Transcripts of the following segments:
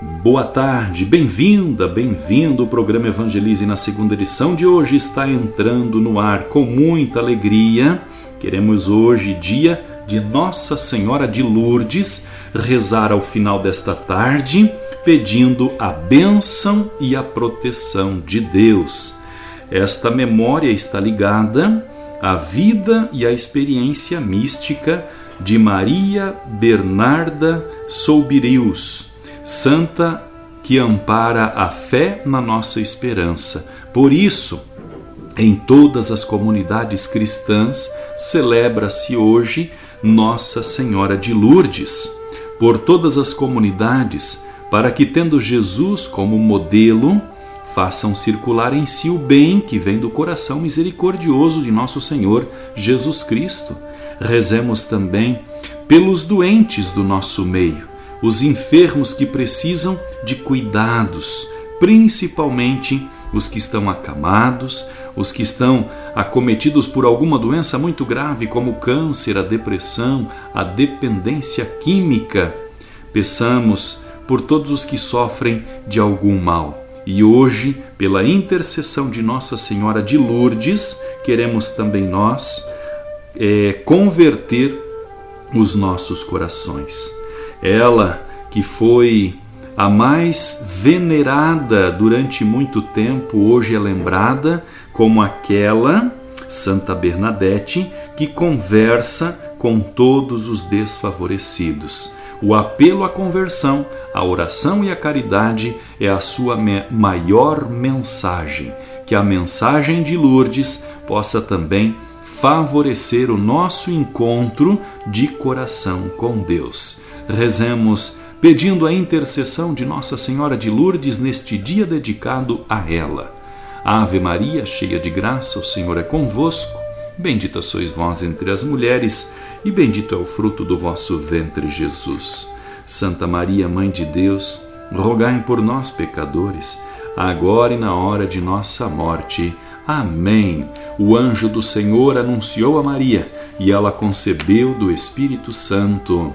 boa tarde, bem-vinda, bem-vindo. O programa Evangelize na segunda edição de hoje está entrando no ar com muita alegria. Queremos hoje, dia de Nossa Senhora de Lourdes, rezar ao final desta tarde, pedindo a bênção e a proteção de Deus. Esta memória está ligada a vida e a experiência mística de Maria Bernarda Soubirius, santa que ampara a fé na nossa esperança. Por isso, em todas as comunidades cristãs, celebra-se hoje Nossa Senhora de Lourdes. Por todas as comunidades, para que, tendo Jesus como modelo, façam circular em si o bem que vem do coração misericordioso de nosso Senhor Jesus Cristo. Rezemos também pelos doentes do nosso meio, os enfermos que precisam de cuidados, principalmente os que estão acamados, os que estão acometidos por alguma doença muito grave, como o câncer, a depressão, a dependência química. Peçamos por todos os que sofrem de algum mal e hoje, pela intercessão de Nossa Senhora de Lourdes, queremos também nós é, converter os nossos corações. Ela que foi a mais venerada durante muito tempo, hoje é lembrada como aquela Santa Bernadette que conversa com todos os desfavorecidos. O apelo à conversão, a oração e a caridade é a sua maior mensagem. Que a mensagem de Lourdes possa também favorecer o nosso encontro de coração com Deus. Rezemos pedindo a intercessão de Nossa Senhora de Lourdes neste dia dedicado a ela. Ave Maria, cheia de graça, o Senhor é convosco. Bendita sois vós entre as mulheres e bendito é o fruto do vosso ventre, Jesus. Santa Maria, Mãe de Deus, rogai por nós, pecadores, agora e na hora de nossa morte. Amém. O anjo do Senhor anunciou a Maria e ela concebeu do Espírito Santo.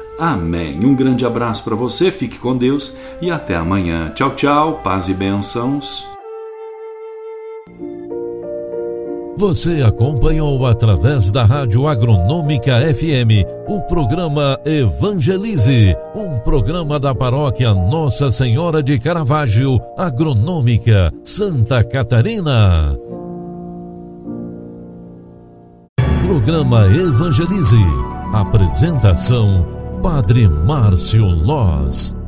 Amém. Um grande abraço para você, fique com Deus e até amanhã. Tchau, tchau, paz e bênçãos. Você acompanhou através da Rádio Agronômica FM o programa Evangelize, um programa da paróquia Nossa Senhora de Caravaggio, Agronômica, Santa Catarina. Programa Evangelize. Apresentação: Padre Márcio Loz.